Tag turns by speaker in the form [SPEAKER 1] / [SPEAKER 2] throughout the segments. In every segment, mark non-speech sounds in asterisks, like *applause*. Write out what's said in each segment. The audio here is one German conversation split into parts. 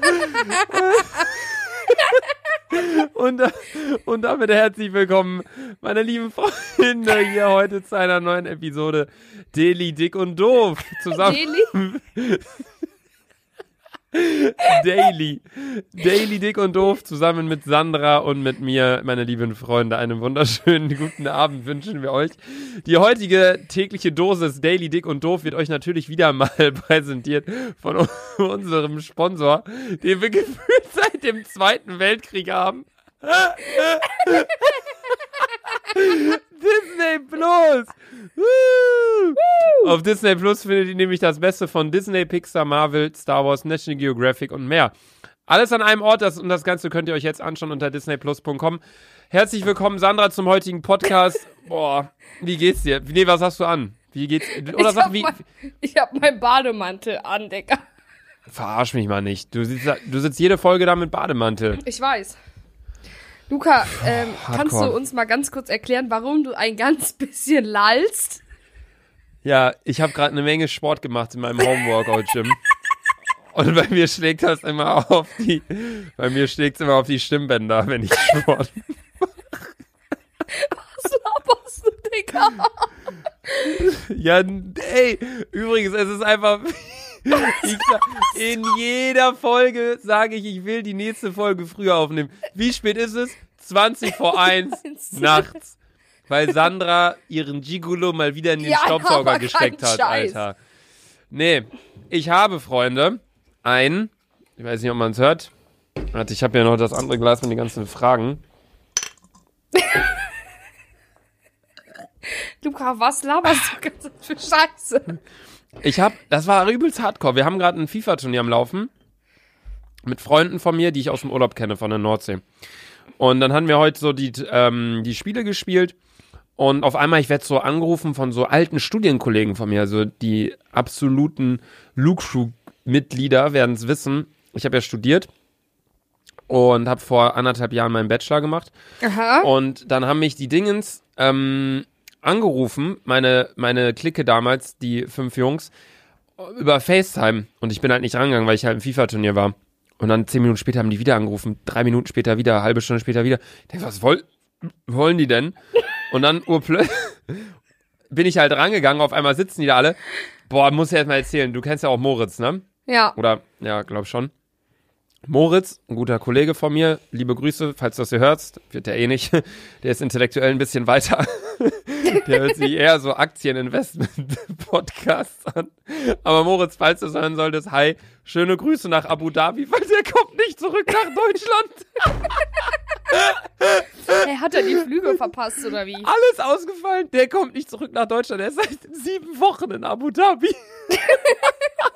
[SPEAKER 1] *laughs* und, und damit herzlich willkommen, meine lieben Freunde, hier heute zu einer neuen Episode Daily Dick und Doof. Zusammen. *laughs* *laughs*
[SPEAKER 2] Daily?
[SPEAKER 1] Daily. Dick und Doof zusammen mit Sandra und mit mir, meine lieben Freunde. Einen wunderschönen *laughs* guten Abend wünschen wir euch. Die heutige tägliche Dosis Daily Dick und Doof wird euch natürlich wieder mal *laughs* präsentiert von unserem Sponsor, den wir gefühlt seit dem Zweiten Weltkrieg haben. Disney Plus! Auf Disney Plus findet ihr nämlich das Beste von Disney, Pixar, Marvel, Star Wars, National Geographic und mehr. Alles an einem Ort das, und das Ganze könnt ihr euch jetzt anschauen unter disneyplus.com. Herzlich willkommen, Sandra, zum heutigen Podcast. *laughs* Boah, wie geht's dir? Nee, was hast du an? Wie geht's? Oder
[SPEAKER 2] ich
[SPEAKER 1] sag,
[SPEAKER 2] hab
[SPEAKER 1] wie.
[SPEAKER 2] mein, ich hab meinen Bademantel an, Digga.
[SPEAKER 1] Verarsch mich mal nicht. Du sitzt, du sitzt jede Folge da mit Bademantel.
[SPEAKER 2] Ich weiß. Luca, ähm, kannst du uns mal ganz kurz erklären, warum du ein ganz *laughs* bisschen lallst?
[SPEAKER 1] Ja, ich habe gerade eine Menge Sport gemacht in meinem Homeworkout-Gym. Und bei mir schlägt das immer auf die, bei mir schlägt's immer auf die Stimmbänder, wenn ich Sport. *laughs*
[SPEAKER 2] Was laberst du, Digga?
[SPEAKER 1] Ja, ey, übrigens, es ist einfach, *laughs* in jeder Folge sage ich, ich will die nächste Folge früher aufnehmen. Wie spät ist es? 20 vor 1 *laughs* nachts. Weil Sandra ihren Gigolo mal wieder in den
[SPEAKER 2] Ja,
[SPEAKER 1] Staubsauger gesteckt hat,
[SPEAKER 2] Scheiß.
[SPEAKER 1] Alter. Nee, ich habe, Freunde, ein, ich weiß nicht, ob man es hört. Warte, ich habe ja noch das andere Glas mit den ganzen Fragen. *laughs*
[SPEAKER 2] Luca, was laberst du ganz für Scheiße?
[SPEAKER 1] Ich hab, das war übelst hardcore. Wir haben gerade ein FIFA-Turnier am Laufen. Mit Freunden von mir, die ich aus dem Urlaub kenne, von der Nordsee. Und dann haben wir heute so die, ähm, die Spiele gespielt. Und auf einmal, ich werde so angerufen von so alten Studienkollegen von mir, also die absoluten Luke Crew-Mitglieder werden es wissen. Ich habe ja studiert und habe vor anderthalb Jahren meinen Bachelor gemacht.
[SPEAKER 2] Aha.
[SPEAKER 1] Und dann haben mich die Dingens ähm, angerufen, meine, meine Clique damals, die fünf Jungs, über FaceTime. Und ich bin halt nicht rangegangen, weil ich halt im FIFA-Turnier war. Und dann zehn Minuten später haben die wieder angerufen, drei Minuten später wieder, eine halbe Stunde später wieder. Ich denke, was woll wollen die denn? Und dann *laughs* urplötzlich bin ich halt rangegangen, auf einmal sitzen die da alle. Boah, muss ich erst mal erzählen, du kennst ja auch Moritz, ne?
[SPEAKER 2] Ja.
[SPEAKER 1] Oder, ja, glaub schon. Moritz, ein guter Kollege von mir, liebe Grüße, falls du das hier hörst, wird der eh nicht. *laughs* Der ist intellektuell ein bisschen weiter. *laughs* Der hört sich eher so Aktieninvestment-Podcasts an. Aber Moritz, falls du es hören solltest, hi, schöne Grüße nach Abu Dhabi, weil der kommt nicht zurück nach Deutschland. *laughs*
[SPEAKER 2] Hey, hat er die Flüge verpasst oder wie?
[SPEAKER 1] Alles ausgefallen. Der kommt nicht zurück nach Deutschland. Er ist seit sieben Wochen in Abu Dhabi.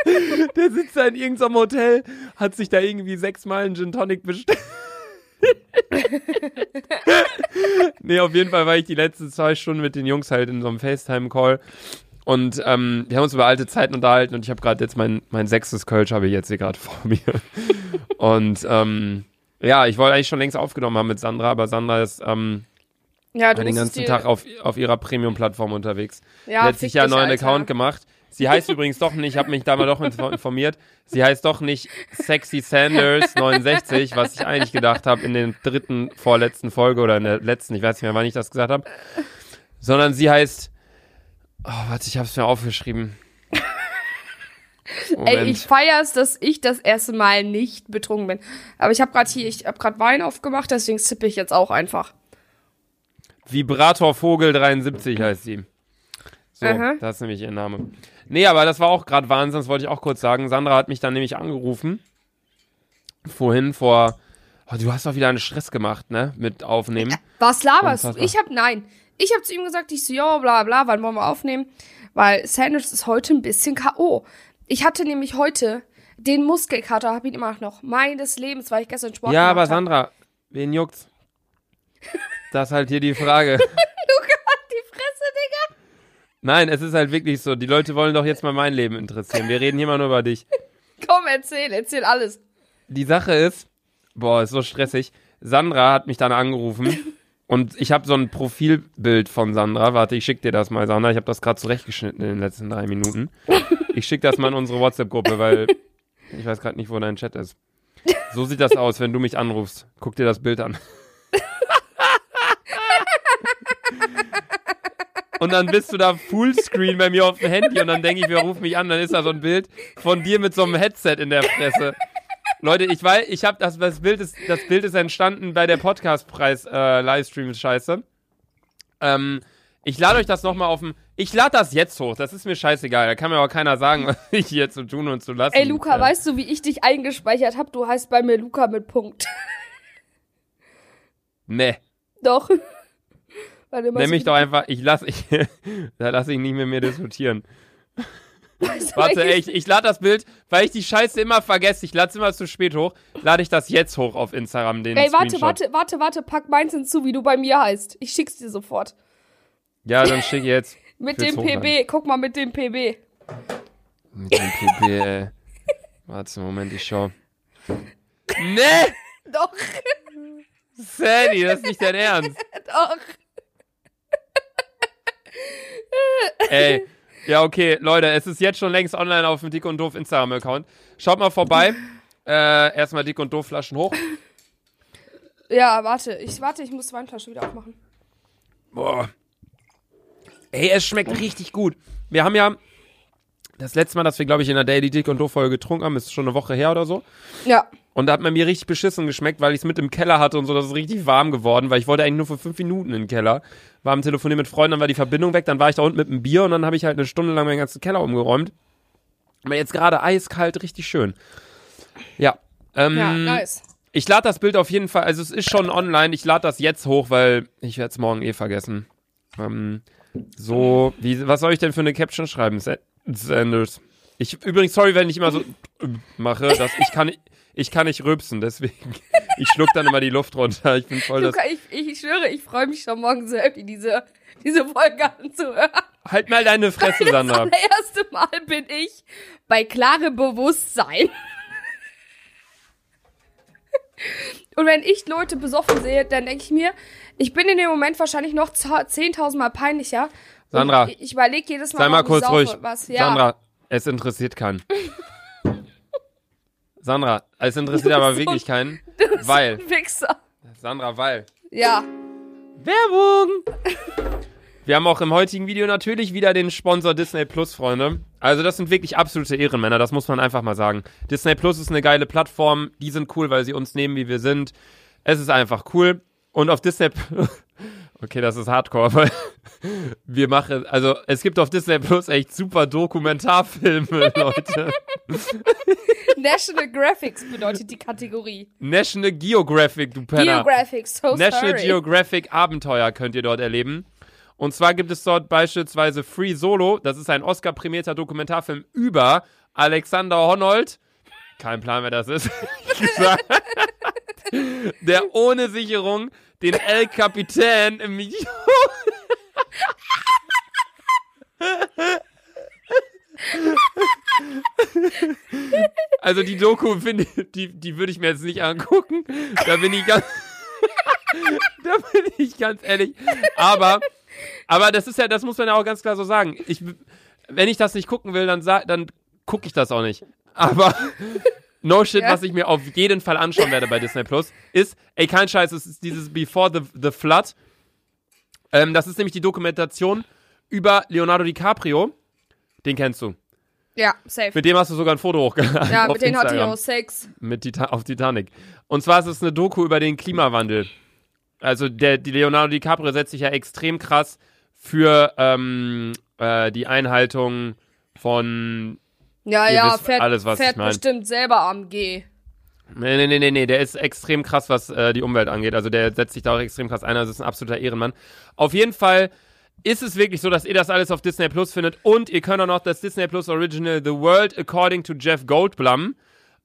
[SPEAKER 1] *laughs* Der sitzt da in irgendeinem Hotel, hat sich da irgendwie sechsmal einen Gin Tonic bestellt. *laughs* nee, auf jeden Fall war ich die letzten zwei Stunden mit den Jungs halt in so einem FaceTime-Call. Und ähm, wir haben uns über alte Zeiten unterhalten und ich habe gerade jetzt mein, mein sechstes Kölsch habe ich jetzt hier gerade vor mir. *laughs* Und ähm, ja, ich wollte eigentlich schon längst aufgenommen haben mit Sandra, aber Sandra ist ähm,
[SPEAKER 2] Ja,
[SPEAKER 1] den ganzen Tag auf, auf ihrer Premium-Plattform unterwegs.
[SPEAKER 2] Ja,
[SPEAKER 1] Sie hat sich
[SPEAKER 2] fick
[SPEAKER 1] ja einen neuen
[SPEAKER 2] Alter.
[SPEAKER 1] Account gemacht. Sie heißt übrigens doch nicht, ich habe mich da mal doch info- informiert, sie heißt doch nicht Sexy Sanders 69, was ich eigentlich gedacht habe in der dritten, vorletzten Folge oder in der letzten, ich weiß nicht mehr, wann ich das gesagt habe, sondern sie heißt, oh, warte, ich habe es mir aufgeschrieben.
[SPEAKER 2] Ey, ich feier's, dass ich das erste Mal nicht betrunken bin. Aber ich habe gerade hier, ich habe gerade Wein aufgemacht, deswegen zippe ich jetzt auch einfach.
[SPEAKER 1] Vibrator Vogel 73 heißt sie. So,
[SPEAKER 2] Aha.
[SPEAKER 1] das ist nämlich ihr Name. Nee, aber das war auch gerade Wahnsinn, das wollte ich auch kurz sagen. Sandra hat mich dann nämlich angerufen. Vorhin vor. Oh, du hast doch wieder einen Stress gemacht, ne? Mit Aufnehmen.
[SPEAKER 2] Was laberst du? Ich hab, nein. Ich hab zu ihm gesagt, ich so, ja, bla, bla, wann wollen wir aufnehmen? Weil Sanders ist heute ein bisschen K.O. Ich hatte nämlich heute den Muskelkater, hab ihn immer noch, meines Lebens, weil ich gestern Sport
[SPEAKER 1] Ja, aber
[SPEAKER 2] hab.
[SPEAKER 1] Sandra, wen juckt's? *laughs* Das ist halt hier die Frage.
[SPEAKER 2] Die Fresse, Digga.
[SPEAKER 1] Nein, es ist halt wirklich so. Die Leute wollen doch jetzt mal mein Leben interessieren. Wir reden hier mal nur über dich. *laughs*
[SPEAKER 2] Komm, erzähl, erzähl alles.
[SPEAKER 1] Die Sache ist, boah, ist so stressig. Sandra hat mich dann angerufen *laughs* und ich habe so ein Profilbild von Sandra. Warte, ich schick dir das mal, Sandra. Ich habe das gerade zurechtgeschnitten in den letzten drei Minuten. Ich schick das mal in unsere WhatsApp-Gruppe, weil *laughs* ich weiß gerade nicht, wo dein Chat ist. So sieht das aus, wenn du mich anrufst. Guck dir das Bild an. Und dann bist du da Fullscreen bei mir auf dem Handy und dann denke ich, wer ruft mich an? Dann ist da so ein Bild von dir mit so einem Headset in der Fresse. Leute, ich weiß, ich habe das, das Bild ist, das Bild ist entstanden bei der Podcastpreis äh. Ähm, ich lade euch das nochmal auf dem. Ich lade das jetzt hoch. Das ist mir scheißegal. Da kann mir aber keiner sagen, was *laughs* ich hier zu tun und zu lassen.
[SPEAKER 2] Ey, Luca,
[SPEAKER 1] äh,
[SPEAKER 2] weißt du, wie ich dich eingespeichert habe? Du heißt bei mir Luca mit Punkt.
[SPEAKER 1] Nee.
[SPEAKER 2] Doch.
[SPEAKER 1] Nenn mich doch einfach. Ich lass ich. *laughs* da lasse ich nicht mit mir diskutieren. *laughs* Warte, ey, ich, ich lade das Bild, weil ich die Scheiße immer vergesse. Ich lade es immer zu spät hoch. Lade ich das jetzt hoch auf Instagram, den
[SPEAKER 2] Ey, warte, warte, warte, warte, pack meins hinzu, wie du bei mir heißt. Ich schick's dir sofort.
[SPEAKER 1] Ja, dann schick jetzt. *laughs*
[SPEAKER 2] Mit dem? PB, guck mal mit dem PB.
[SPEAKER 1] Mit dem PP, ey. Warte, Moment, ich schau. Nee!
[SPEAKER 2] Doch,
[SPEAKER 1] Sandy, das ist nicht dein Ernst.
[SPEAKER 2] doch.
[SPEAKER 1] Ey. Ja, okay, Leute, es ist jetzt schon längst online auf dem Dick und Doof Instagram-Account. Schaut mal vorbei. *laughs* Äh, erstmal Dick und Doof Flaschen hoch.
[SPEAKER 2] Ja, warte, ich warte, ich muss Weinflasche wieder aufmachen.
[SPEAKER 1] Boah. Ey, es schmeckt richtig gut. Wir haben ja das letzte Mal, dass wir, glaube ich, in der Daily Dick und Doof Folge getrunken haben, ist schon eine Woche her oder so.
[SPEAKER 2] Ja.
[SPEAKER 1] Und da hat man mir richtig beschissen geschmeckt, weil ich es mit im Keller hatte und so, das ist richtig warm geworden, weil ich wollte eigentlich nur für fünf Minuten in den Keller. War am Telefonieren mit Freunden, dann war die Verbindung weg, dann war ich da unten mit einem Bier und dann habe ich halt eine Stunde lang meinen ganzen Keller umgeräumt. Aber jetzt gerade eiskalt, richtig schön. Ja. Ähm,
[SPEAKER 2] Ja, nice.
[SPEAKER 1] Ich lade das Bild auf jeden Fall, also es ist schon online, ich lade das jetzt hoch, weil ich werde es morgen eh vergessen. Ähm, so, wie, was soll ich denn für eine Caption schreiben, Sanders? Ich, übrigens, sorry, wenn ich immer so mache, dass ich kann, ich kann nicht rülpsen, deswegen, *laughs* ich schluck dann immer die Luft runter. Ich bin voll das,
[SPEAKER 2] Luca, ich, ich schwöre, ich freue mich schon morgen so happy, diese, diese Folge anzuhören.
[SPEAKER 1] halt mal deine Fresse,
[SPEAKER 2] Das
[SPEAKER 1] Sandra.
[SPEAKER 2] allererste Mal bin ich bei klarem Bewusstsein. *laughs* Und wenn ich Leute besoffen sehe, dann denke ich mir, ich bin in dem Moment wahrscheinlich noch zo- 10.000 Mal peinlicher.
[SPEAKER 1] Sandra,
[SPEAKER 2] Ich, ich überlege jedes Mal,
[SPEAKER 1] Sei mal kurz ruhig.
[SPEAKER 2] Was, ja.
[SPEAKER 1] Sandra, es interessiert keinen. *laughs* Sandra, es interessiert aber
[SPEAKER 2] so-
[SPEAKER 1] wirklich keinen, *laughs*
[SPEAKER 2] Du bist
[SPEAKER 1] weil,
[SPEAKER 2] ein Wichser.
[SPEAKER 1] Sandra, weil,
[SPEAKER 2] Ja.
[SPEAKER 1] Werbung! Wir haben auch im heutigen Video natürlich wieder den Sponsor Disney Plus, Freunde. Also das sind wirklich absolute Ehrenmänner, das muss man einfach mal sagen. Disney Plus ist eine geile Plattform, die sind cool, weil sie uns nehmen, wie wir sind. Es ist einfach cool. Und auf Disney Plus, okay, das ist Hardcore, *laughs* weil wir machen, also es gibt auf Disney Plus echt super Dokumentarfilme, *laughs* Leute.
[SPEAKER 2] National Graphics bedeutet die Kategorie.
[SPEAKER 1] National Geographic, du Penner.
[SPEAKER 2] Geographics, so
[SPEAKER 1] National
[SPEAKER 2] sorry.
[SPEAKER 1] Geographic Abenteuer könnt ihr dort erleben. Und zwar gibt es dort beispielsweise Free Solo. Das ist ein Oscar-prämierter Dokumentarfilm über Alexander Honnold. Kein Plan, wer das ist. *laughs* Der ohne Sicherung den El Capitan im Video. Also die Doku finde die, die würde ich mir jetzt nicht angucken. Da bin ich ganz, *laughs* da bin ich ganz ehrlich. Aber, aber das ist ja, das muss man ja auch ganz klar so sagen. Ich, wenn ich das nicht gucken will, dann dann gucke ich das auch nicht. Aber no shit,
[SPEAKER 2] Ja.
[SPEAKER 1] was ich mir auf jeden Fall anschauen werde bei Disney Plus, ist, ey, kein Scheiß, es ist dieses Before the, the Flood. Ähm, das ist nämlich die Dokumentation über Leonardo DiCaprio. Den kennst du.
[SPEAKER 2] Ja, safe.
[SPEAKER 1] Mit dem hast du sogar ein Foto hochgeladen.
[SPEAKER 2] ja, mit denen hatte ich auch Sex.
[SPEAKER 1] mit Tita auf Titanic. Und zwar ist es eine Doku über den Klimawandel. Also der die Leonardo DiCaprio setzt sich ja extrem krass für ähm, äh, die Einhaltung von
[SPEAKER 2] Ja,
[SPEAKER 1] Ihr
[SPEAKER 2] ja, fährt,
[SPEAKER 1] alles, was ich
[SPEAKER 2] fährt
[SPEAKER 1] mein.
[SPEAKER 2] bestimmt selber am G.
[SPEAKER 1] Nee, nee, nee, nee, nee, der ist extrem krass, was äh, die Umwelt angeht. Also der setzt sich da auch extrem krass ein. Also ist ein absoluter Ehrenmann. Auf jeden Fall ist es wirklich so, dass ihr das alles auf Disney Plus findet. Und ihr könnt auch noch das Disney Plus Original The World According to Jeff Goldblum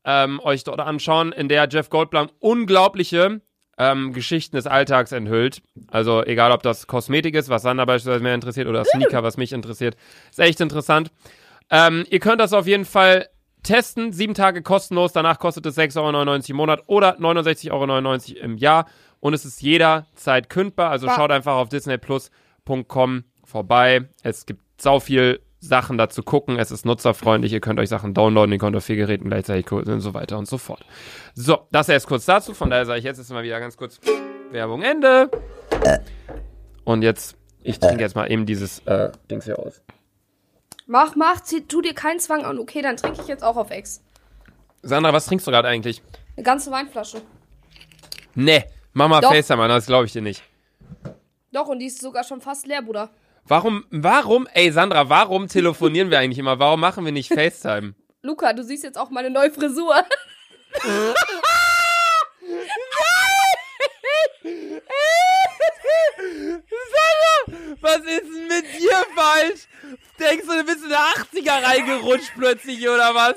[SPEAKER 1] ähm, euch dort anschauen, in der Jeff Goldblum unglaubliche ähm, Geschichten des Alltags enthüllt. Also egal, ob das Kosmetik ist, was Sander beispielsweise mehr interessiert, oder Sneaker, was mich interessiert. Ist echt interessant. Ähm, ihr könnt das auf jeden Fall testen. Sieben Tage kostenlos. Danach kostet es 6,99 Euro im Monat oder 69,99 Euro im Jahr. Und es ist jederzeit kündbar. Also schaut einfach auf disneyplus.com vorbei. Es gibt sau viel Sachen dazu gucken. Es ist nutzerfreundlich. Ihr könnt euch Sachen downloaden. Ihr könnt auf vier Geräten gleichzeitig gucken und so weiter und so fort. So, das erst kurz dazu. Von daher sage ich jetzt mal wieder ganz kurz Werbung Ende. Und jetzt, ich trinke jetzt mal eben dieses äh, Dings hier aus.
[SPEAKER 2] Mach, mach, tu dir keinen Zwang an. Okay, dann trinke ich jetzt auch auf Ex.
[SPEAKER 1] Sandra, was trinkst du gerade eigentlich?
[SPEAKER 2] Eine ganze Weinflasche.
[SPEAKER 1] Nee, mach mal
[SPEAKER 2] Doch.
[SPEAKER 1] FaceTime an, das glaube ich dir nicht.
[SPEAKER 2] Doch, und die ist sogar schon fast leer, Bruder.
[SPEAKER 1] Warum, warum, ey Sandra, warum telefonieren wir *laughs* eigentlich immer? Warum machen wir nicht FaceTime?
[SPEAKER 2] Luca, du siehst jetzt auch meine neue Frisur. *laughs*
[SPEAKER 1] Sandra, was ist denn mit dir falsch? Denkst du, du bist in der 80er reingerutscht plötzlich, oder was?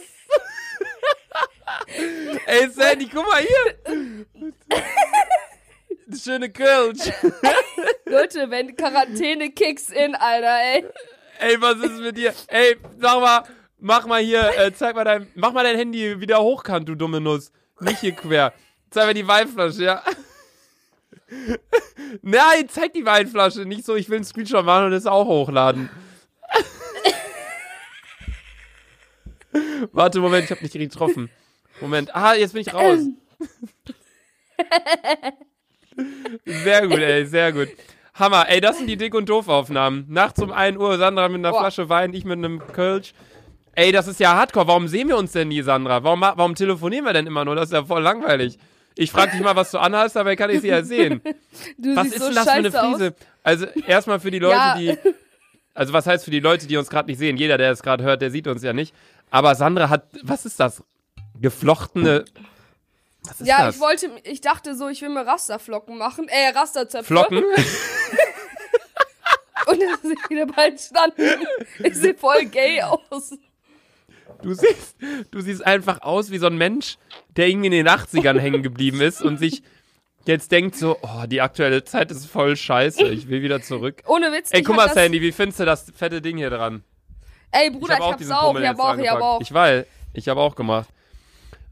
[SPEAKER 1] *laughs* ey Sandy, guck mal hier. *laughs* Schöne Kölsch. *laughs*
[SPEAKER 2] Leute, wenn Quarantäne kicks in, Alter, ey.
[SPEAKER 1] Ey, was ist mit dir? Ey, sag mal, mach mal hier, äh, zeig mal dein, mach mal dein Handy wieder hochkant, du dumme Nuss. Nicht hier quer. Zeig mir die Weinflasche, ja. Nein, zeig die Weinflasche. Nicht so, ich will einen Screenshot machen und es auch hochladen. *laughs* Warte, Moment, ich hab nicht getroffen. Moment. Ah, jetzt bin ich raus. Sehr gut, ey, sehr gut. Hammer, ey, das sind die Dick- und Doof-Aufnahmen. Nachts um 1 Uhr, Sandra mit einer
[SPEAKER 2] Boah.
[SPEAKER 1] Flasche Wein, ich mit einem Kölsch. Ey, das ist ja hardcore. Warum sehen wir uns denn nie, Sandra? Warum, warum telefonieren wir denn immer nur? Das ist ja voll langweilig. Ich frag dich mal, was du anhast, dabei kann ich sie ja sehen. *laughs*
[SPEAKER 2] Du
[SPEAKER 1] Was ist
[SPEAKER 2] so
[SPEAKER 1] denn das für eine Frise? Also, erstmal für die *laughs* Leute,
[SPEAKER 2] Ja.
[SPEAKER 1] die. Also, was heißt für die Leute, die uns gerade nicht sehen? Jeder, der es gerade hört, der sieht uns ja nicht. Aber Sandra hat. Was ist das? Geflochtene. Was ist
[SPEAKER 2] Ja,
[SPEAKER 1] das?
[SPEAKER 2] ich wollte, ich dachte so, ich will mir Rasterflocken machen, äh, Rasterzöpfe.
[SPEAKER 1] Flocken? *laughs*
[SPEAKER 2] Und dann sind wieder bald standen. Ich sehe voll gay aus.
[SPEAKER 1] Du siehst, du siehst einfach aus wie so ein Mensch, der irgendwie in den 80ern hängen geblieben ist und sich jetzt denkt so, oh, die aktuelle Zeit ist voll scheiße, ich will wieder zurück.
[SPEAKER 2] Ohne Witz.
[SPEAKER 1] Ey,
[SPEAKER 2] ich
[SPEAKER 1] guck
[SPEAKER 2] hab
[SPEAKER 1] mal, Sandy, wie findest du das fette Ding hier dran?
[SPEAKER 2] Ey, Bruder, ich,
[SPEAKER 1] hab
[SPEAKER 2] hab's
[SPEAKER 1] diesen
[SPEAKER 2] auch. Ich hab auch, ich hab auch.
[SPEAKER 1] Ich weiß, ich habe auch gemacht.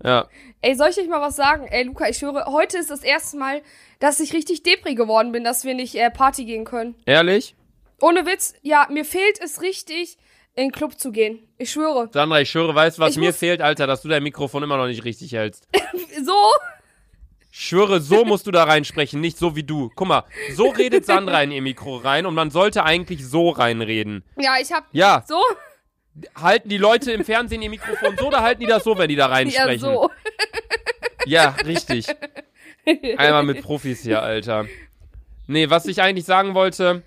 [SPEAKER 1] Ja,
[SPEAKER 2] Ey, soll ich euch mal was sagen? Ey, Luca, ich schwöre, heute ist das erste Mal, dass ich richtig depri geworden bin, dass wir nicht äh, Party gehen können.
[SPEAKER 1] ehrlich?
[SPEAKER 2] Ohne Witz, ja, mir fehlt es richtig, in den Club zu gehen. Ich schwöre.
[SPEAKER 1] Sandra, ich schwöre, weißt du, was
[SPEAKER 2] Ich
[SPEAKER 1] mir fehlt, Alter, dass du dein Mikrofon immer noch nicht richtig hältst. *laughs*
[SPEAKER 2] So?
[SPEAKER 1] Ich schwöre, so musst du da reinsprechen, nicht so wie du. Guck mal, so redet Sandra in ihr Mikro rein und man sollte eigentlich so reinreden.
[SPEAKER 2] Ja, ich hab.
[SPEAKER 1] Ja,
[SPEAKER 2] So?
[SPEAKER 1] halten die Leute im Fernsehen ihr Mikrofon so oder halten die das so, wenn die da
[SPEAKER 2] Ja,
[SPEAKER 1] reinsprechen?
[SPEAKER 2] so.
[SPEAKER 1] Ja, richtig. Einmal mit Profis hier, Alter. Nee, was ich eigentlich sagen wollte,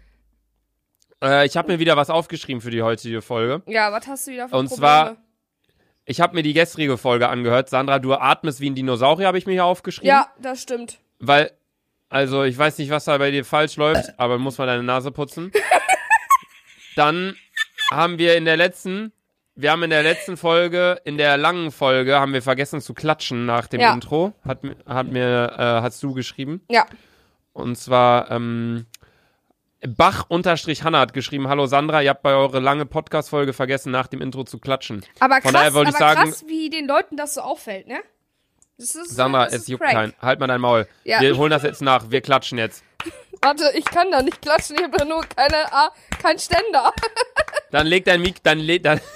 [SPEAKER 1] äh, ich habe mir wieder was aufgeschrieben für die heutige Folge.
[SPEAKER 2] Ja, was hast du wieder für
[SPEAKER 1] Und
[SPEAKER 2] Probleme?
[SPEAKER 1] zwar- Ich habe mir die gestrige Folge angehört. Sandra, du atmest wie ein Dinosaurier, habe ich mir hier aufgeschrieben.
[SPEAKER 2] Ja, das stimmt.
[SPEAKER 1] Weil, also ich weiß nicht, was da bei dir falsch läuft, aber muss mal deine Nase putzen. *laughs* Dann haben wir in der letzten, wir haben in der letzten Folge, in der langen Folge, haben wir vergessen zu klatschen nach dem
[SPEAKER 2] Ja.
[SPEAKER 1] Intro. Hat, hat mir, äh, hast du geschrieben.
[SPEAKER 2] Ja.
[SPEAKER 1] Und zwar, ähm, Bach-Hanna hat geschrieben, hallo Sandra, ihr habt bei eurer lange Podcast-Folge vergessen, nach dem Intro zu klatschen.
[SPEAKER 2] Aber
[SPEAKER 1] Von
[SPEAKER 2] krass,
[SPEAKER 1] daher wollte ich sagen-
[SPEAKER 2] krass, wie den Leuten das so auffällt, ne? Das ist,
[SPEAKER 1] Sandra,
[SPEAKER 2] das
[SPEAKER 1] es
[SPEAKER 2] ist
[SPEAKER 1] juckt keinen. Halt mal dein Maul.
[SPEAKER 2] Ja.
[SPEAKER 1] Wir holen das jetzt nach. Wir klatschen jetzt.
[SPEAKER 2] Warte, ich kann da nicht klatschen, ich habe da nur keine, ah, kein Ständer. *laughs*
[SPEAKER 1] Dann leg dein Mik, dann leg, dann. *laughs*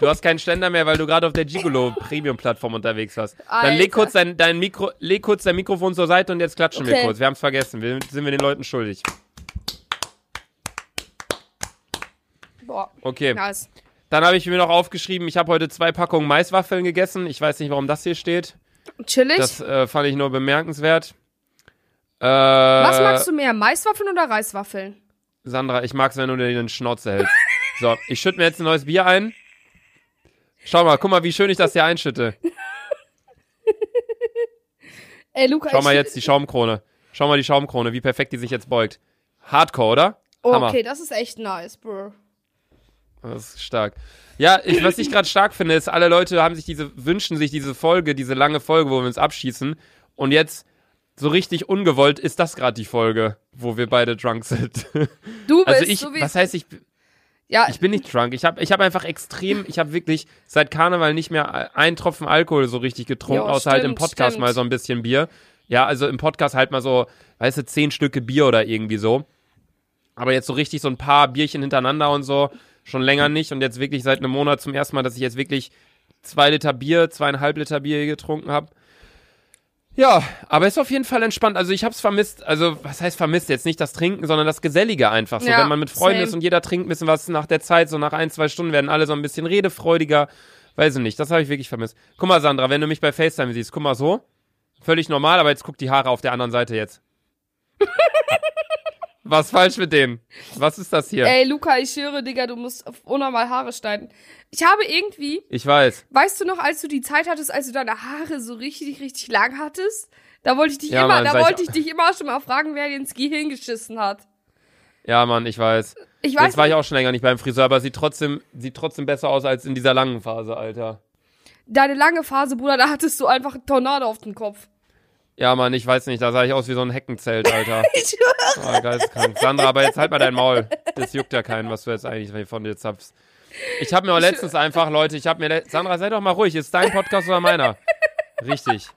[SPEAKER 1] Du hast keinen Ständer mehr, weil du gerade auf der Gigolo Premium Plattform unterwegs warst. Dann leg
[SPEAKER 2] Alter.
[SPEAKER 1] kurz dein, dein Mikro, leg kurz dein Mikrofon zur Seite und jetzt klatschen wir
[SPEAKER 2] Okay.
[SPEAKER 1] kurz. Wir haben es vergessen. Wir sind wir den Leuten schuldig.
[SPEAKER 2] Boah,
[SPEAKER 1] Okay.
[SPEAKER 2] nice.
[SPEAKER 1] Dann habe ich mir noch aufgeschrieben, ich habe heute zwei Packungen Maiswaffeln gegessen. Ich weiß nicht, warum das hier steht.
[SPEAKER 2] Chillig.
[SPEAKER 1] Das äh, fand ich nur bemerkenswert. Äh,
[SPEAKER 2] Was magst du mehr, Maiswaffeln oder Reiswaffeln?
[SPEAKER 1] Sandra, ich mag's, wenn du dir den Schnauze hältst. *laughs* So, ich schütte mir jetzt ein neues Bier ein. Schau mal, guck mal, wie schön ich das hier einschütte. *laughs*
[SPEAKER 2] Ey, Luca,
[SPEAKER 1] Schau mal jetzt die Schaumkrone. Schau mal die Schaumkrone, wie perfekt die sich jetzt beugt. Hardcore, oder? Hammer.
[SPEAKER 2] Okay, das ist echt nice, bro.
[SPEAKER 1] Das ist stark. Ja, ich, was ich gerade stark finde, ist, alle Leute haben sich diese, wünschen sich diese Folge, diese lange Folge, wo wir uns abschießen. Und jetzt, so richtig ungewollt, ist das gerade die Folge, wo wir beide drunk sind. *laughs*
[SPEAKER 2] Du bist
[SPEAKER 1] Also ich,
[SPEAKER 2] so wie.
[SPEAKER 1] was heißt ich,
[SPEAKER 2] ja,
[SPEAKER 1] ich bin nicht drunk. Ich habe ich hab einfach extrem, ich habe wirklich seit Karneval nicht mehr einen Tropfen Alkohol so richtig getrunken,
[SPEAKER 2] Jo,
[SPEAKER 1] außer halt im
[SPEAKER 2] stimmt,
[SPEAKER 1] Podcast
[SPEAKER 2] stimmt.
[SPEAKER 1] mal so ein bisschen Bier. Ja, also im Podcast halt mal so, weißt du, zehn Stücke Bier oder irgendwie so. Aber jetzt so richtig so ein paar Bierchen hintereinander und so, schon länger nicht und jetzt wirklich seit einem Monat zum ersten Mal, dass ich jetzt wirklich zwei Liter Bier, zweieinhalb Liter Bier getrunken habe. Ja, aber ist auf jeden Fall entspannt. Also ich hab's vermisst. Also was heißt vermisst? Jetzt nicht das Trinken, sondern das Gesellige einfach. So,
[SPEAKER 2] Ja,
[SPEAKER 1] wenn man mit Freunden
[SPEAKER 2] same.
[SPEAKER 1] ist und jeder trinkt ein bisschen was nach der Zeit, so nach ein, zwei Stunden werden alle so ein bisschen redefreudiger. Weiß ich nicht, das habe ich wirklich vermisst. Guck mal, Sandra, wenn du mich bei FaceTime siehst, guck mal so. Völlig normal, aber jetzt guck die Haare auf der anderen Seite jetzt. Was falsch mit denen? Was ist das hier?
[SPEAKER 2] Ey, Luca, ich höre, Digga, du musst auf unnormal Haare schneiden. Ich habe irgendwie,
[SPEAKER 1] Ich weiß.
[SPEAKER 2] weißt du noch, als du die Zeit hattest, als du deine Haare so richtig, richtig lang hattest? Da wollte ich dich
[SPEAKER 1] Ja,
[SPEAKER 2] immer,
[SPEAKER 1] Mann,
[SPEAKER 2] da
[SPEAKER 1] sag ich-
[SPEAKER 2] wollte ich dich immer schon mal fragen, wer dir ins Gehirn geschissen hat.
[SPEAKER 1] Ja, Mann, ich weiß.
[SPEAKER 2] Ich weiß
[SPEAKER 1] Jetzt war ich auch schon länger nicht beim Friseur, aber sieht trotzdem, sieht trotzdem besser aus als in dieser langen Phase, Alter.
[SPEAKER 2] deine lange Phase, Bruder, da hattest du einfach einen Tornado auf dem Kopf.
[SPEAKER 1] Ja, Mann, ich weiß nicht, da sah ich aus wie so ein Heckenzelt, Alter. *laughs*
[SPEAKER 2] Ich.
[SPEAKER 1] Oh, geisteskrank. Sandra, aber jetzt halt mal dein Maul. Das juckt ja keinen, was du jetzt eigentlich von dir zapfst. Ich habe mir auch letztens einfach, Leute, ich habe mir, Sandra, sei doch mal ruhig, ist dein Podcast oder meiner? Richtig.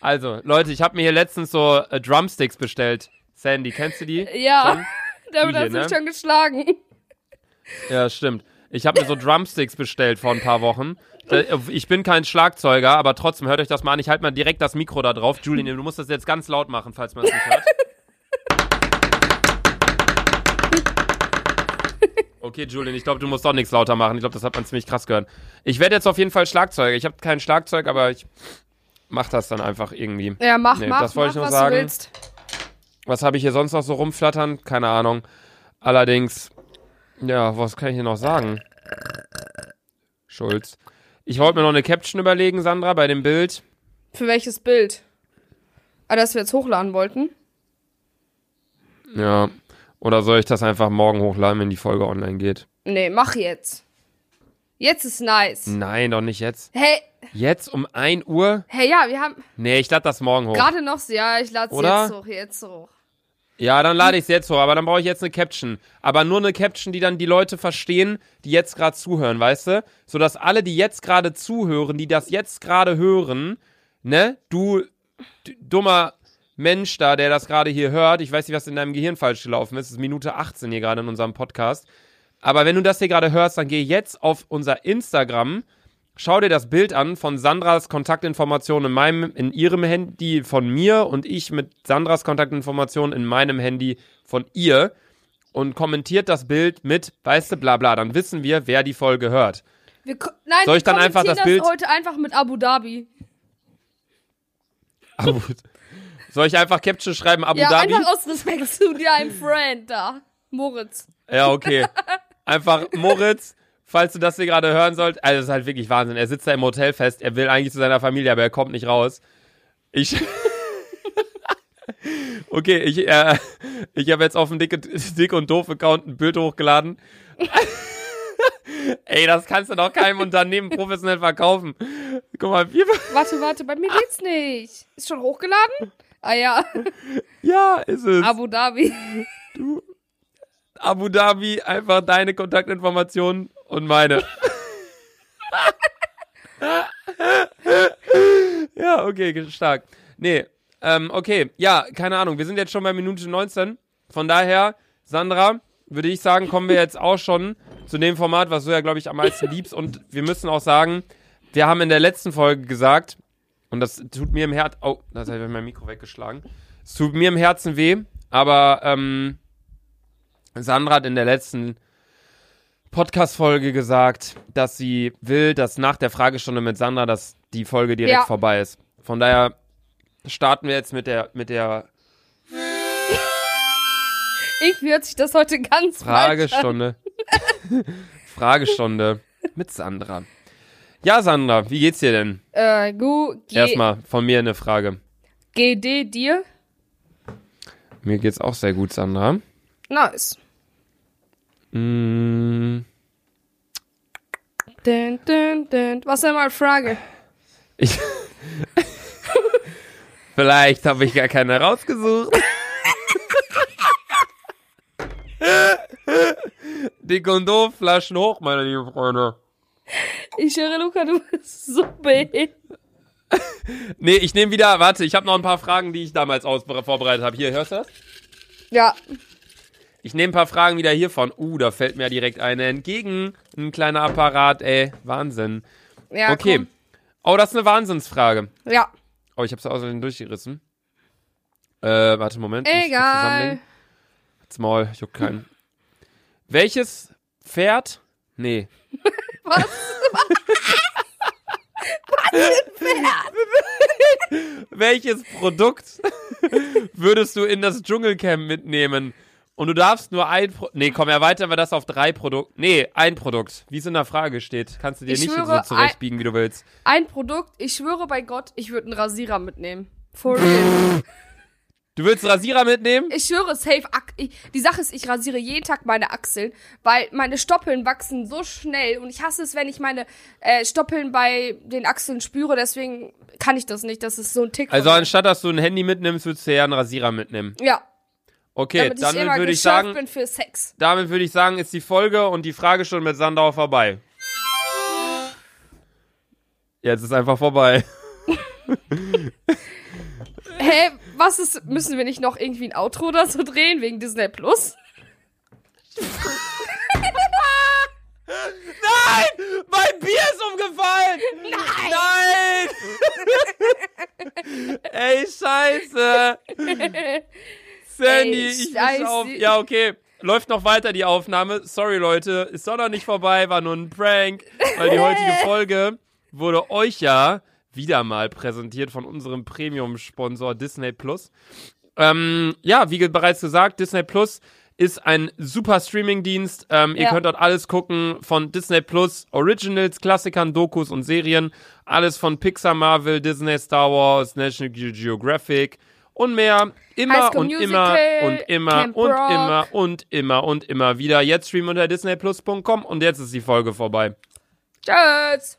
[SPEAKER 1] Also, Leute, ich habe mir hier letztens so äh, Drumsticks bestellt. Sandy, kennst du die?
[SPEAKER 2] Ja, *laughs* damit
[SPEAKER 1] Die
[SPEAKER 2] hast du mich
[SPEAKER 1] ne?
[SPEAKER 2] schon geschlagen.
[SPEAKER 1] Ja, stimmt. Ich habe mir so Drumsticks bestellt vor ein paar Wochen. Ich bin kein Schlagzeuger, aber trotzdem hört euch das mal an. Ich halte mal direkt das Mikro da drauf. Julian, du musst das jetzt ganz laut machen, falls man es nicht hört. Okay, Julian, ich glaube, du musst doch nichts lauter machen. Ich glaube, das hat man ziemlich krass gehört. Ich werde jetzt auf jeden Fall Schlagzeuger. Ich habe kein Schlagzeug, aber ich mach das dann einfach irgendwie.
[SPEAKER 2] Ja, mach,
[SPEAKER 1] Nee,
[SPEAKER 2] mach,
[SPEAKER 1] das wollte ich nur
[SPEAKER 2] was
[SPEAKER 1] sagen.
[SPEAKER 2] du willst.
[SPEAKER 1] Was habe ich hier sonst noch so rumflattern? Keine Ahnung. Allerdings, ja, was kann ich hier noch sagen? Schulz. Ich wollte mir noch eine Caption überlegen, Sandra, bei dem Bild.
[SPEAKER 2] Für welches Bild? Ah, das wir jetzt hochladen wollten?
[SPEAKER 1] Ja. Oder soll ich das einfach morgen hochladen, wenn die Folge online geht?
[SPEAKER 2] Nee, mach jetzt. Jetzt ist nice.
[SPEAKER 1] Nein, doch nicht jetzt.
[SPEAKER 2] Hey,
[SPEAKER 1] Jetzt um 1 Uhr?
[SPEAKER 2] hey, ja, wir haben
[SPEAKER 1] Nee, ich lade das morgen hoch.
[SPEAKER 2] gerade noch, ja, ich lade es jetzt hoch, jetzt hoch.
[SPEAKER 1] Ja, dann lade ich es jetzt hoch, aber dann brauche ich jetzt eine Caption. Aber nur eine Caption, die dann die Leute verstehen, die jetzt gerade zuhören, weißt du? Sodass alle, die jetzt gerade zuhören, die das jetzt gerade hören, ne, du dummer Mensch da, der das gerade hier hört, ich weiß nicht, was in deinem Gehirn falsch gelaufen ist, es ist Minute 18 hier gerade in unserem Podcast. Aber wenn du das hier gerade hörst, dann geh jetzt auf unser Instagram, schau dir das Bild an von Sandras Kontaktinformationen in meinem, in ihrem Handy von mir und ich mit Sandras Kontaktinformationen in meinem Handy von ihr und kommentiert das Bild mit, weißt du, bla bla. Dann wissen wir, wer die Folge hört.
[SPEAKER 2] Wir Nein,
[SPEAKER 1] Soll ich dann einfach
[SPEAKER 2] kommentieren
[SPEAKER 1] das Bild-
[SPEAKER 2] heute einfach mit Abu Dhabi.
[SPEAKER 1] Abu, soll ich einfach Caption schreiben, Abu
[SPEAKER 2] ja,
[SPEAKER 1] Dhabi?
[SPEAKER 2] einfach aus Respekt zu dir, ein Friend da. Moritz.
[SPEAKER 1] Ja, okay. *laughs* Einfach Moritz, falls du das hier gerade hören sollt. Also, das ist halt wirklich Wahnsinn. Er sitzt da im Hotel fest. Er will eigentlich zu seiner Familie, aber er kommt nicht raus. Ich. *laughs* okay, ich, äh, ich habe jetzt auf dem Dick, Dick und Doof-Account ein Bild hochgeladen. *laughs* Ey, das kannst du doch keinem Unternehmen professionell verkaufen. Guck mal, wir.
[SPEAKER 2] Warte, warte, bei mir geht's nicht. Ist schon hochgeladen? Ah ja,
[SPEAKER 1] Ja, ist es.
[SPEAKER 2] Abu Dhabi.
[SPEAKER 1] Abu Dhabi, einfach deine Kontaktinformationen und meine. *laughs* ja, okay, stark. Nee, ähm, okay, ja, keine Ahnung, wir sind jetzt schon bei Minute 19. Von daher, Sandra, würde ich sagen, kommen wir jetzt auch schon zu dem Format, was du ja, glaube ich, am meisten liebst. Und wir müssen auch sagen, wir haben in der letzten Folge gesagt, und das tut mir im Herzen, oh, da habe ich mein Mikro weggeschlagen. Es tut mir im Herzen weh, aber, ähm, Sandra hat in der letzten Podcast-Folge gesagt, dass sie will, dass nach der Fragestunde mit Sandra, dass die Folge direkt
[SPEAKER 2] Ja.
[SPEAKER 1] vorbei ist. Von daher starten wir jetzt mit der, mit der
[SPEAKER 2] Irgendwie hört sich das heute ganz.
[SPEAKER 1] Fragestunde. *laughs* Fragestunde mit Sandra. Ja, Sandra, wie geht's dir denn?
[SPEAKER 2] Äh, gu, G,
[SPEAKER 1] Erstmal von mir eine Frage.
[SPEAKER 2] GD dir?
[SPEAKER 1] Mir geht's auch sehr gut, Sandra.
[SPEAKER 2] Nice.
[SPEAKER 1] Mm,
[SPEAKER 2] Dun, dun, dun. Was ist denn mal Frage?
[SPEAKER 1] ich *laughs* Vielleicht habe ich gar keine rausgesucht. *laughs* Die Kondomflaschen hoch, meine lieben Freunde.
[SPEAKER 2] Ich höre, Luca, du bist so behindert.
[SPEAKER 1] Nee, ich nehme wieder, warte, ich habe noch ein paar Fragen, die ich damals aus vorbereitet habe. Hier, hörst du das?
[SPEAKER 2] Ja.
[SPEAKER 1] Ich nehme ein paar Fragen wieder hiervon. Uh, da fällt mir direkt eine entgegen. Ein kleiner Apparat, ey. Wahnsinn.
[SPEAKER 2] Ja,
[SPEAKER 1] okay.
[SPEAKER 2] komm.
[SPEAKER 1] Oh, das ist eine Wahnsinnsfrage.
[SPEAKER 2] Ja,
[SPEAKER 1] Oh, ich habe es außerdem durchgerissen. Äh, warte, Moment. ich
[SPEAKER 2] egal.
[SPEAKER 1] Halt's Maul, juckt keinen. Welches Pferd? Nee. *laughs*
[SPEAKER 2] Was? *laughs*
[SPEAKER 1] Welches Produkt *laughs* würdest du in das Dschungelcamp mitnehmen? Und du darfst nur ein Pro Nee, komm, erweitern wir das auf drei Produkte. Nee, ein Produkt. Wie es in der Frage steht. Kannst du dir
[SPEAKER 2] Ich
[SPEAKER 1] nicht
[SPEAKER 2] schwöre,
[SPEAKER 1] so zurechtbiegen, wie du willst.
[SPEAKER 2] Ein Produkt, ich schwöre bei Gott, ich würde einen Rasierer mitnehmen. For real.
[SPEAKER 1] Du willst Rasierer mitnehmen?
[SPEAKER 2] Ich schwöre, safe. Ich, die Sache ist, ich rasiere jeden Tag meine Achseln, weil meine Stoppeln wachsen so schnell und ich hasse es, wenn ich meine äh, Stoppeln bei den Achseln spüre. Deswegen kann ich das nicht. Das ist so ein Tick.
[SPEAKER 1] Also anstatt dass du ein Handy mitnimmst, würdest du ja einen Rasierer mitnehmen.
[SPEAKER 2] ja,
[SPEAKER 1] Okay,
[SPEAKER 2] damit ich immer
[SPEAKER 1] würde ich sagen,
[SPEAKER 2] bin für Sex.
[SPEAKER 1] damit würde ich sagen, ist die Folge und die Fragestunde mit Sandau vorbei. Jetzt ist einfach vorbei. *laughs*
[SPEAKER 2] Hä, was ist? Müssen wir nicht noch irgendwie ein Outro oder so drehen wegen Disney Plus? *laughs*
[SPEAKER 1] Nein! Mein Bier ist umgefallen! Nein! *laughs* Ey, scheiße! Sandy,
[SPEAKER 2] Ey,
[SPEAKER 1] ich muss auf. Ja, okay. Läuft noch weiter die Aufnahme. Sorry, Leute. Ist doch noch nicht vorbei, war nur ein Prank. Weil die heutige *laughs* Folge wurde euch ja wieder mal präsentiert von unserem Premium-Sponsor Disney Plus. Ähm, ja, wie bereits gesagt, Disney Plus ist ein super Streaming-Dienst. Ähm, Ihr
[SPEAKER 2] Ja.
[SPEAKER 1] könnt dort alles gucken von Disney Plus, Originals, Klassikern, Dokus und Serien. Alles von Pixar, Marvel, Disney, Star Wars, National Ge- Geographic und mehr. Immer und immer
[SPEAKER 2] Musical,
[SPEAKER 1] und immer
[SPEAKER 2] Camp
[SPEAKER 1] und
[SPEAKER 2] Rock.
[SPEAKER 1] immer und immer und immer wieder. Jetzt streamen unter disneyplus.com und jetzt ist die Folge vorbei.
[SPEAKER 2] Tschüss.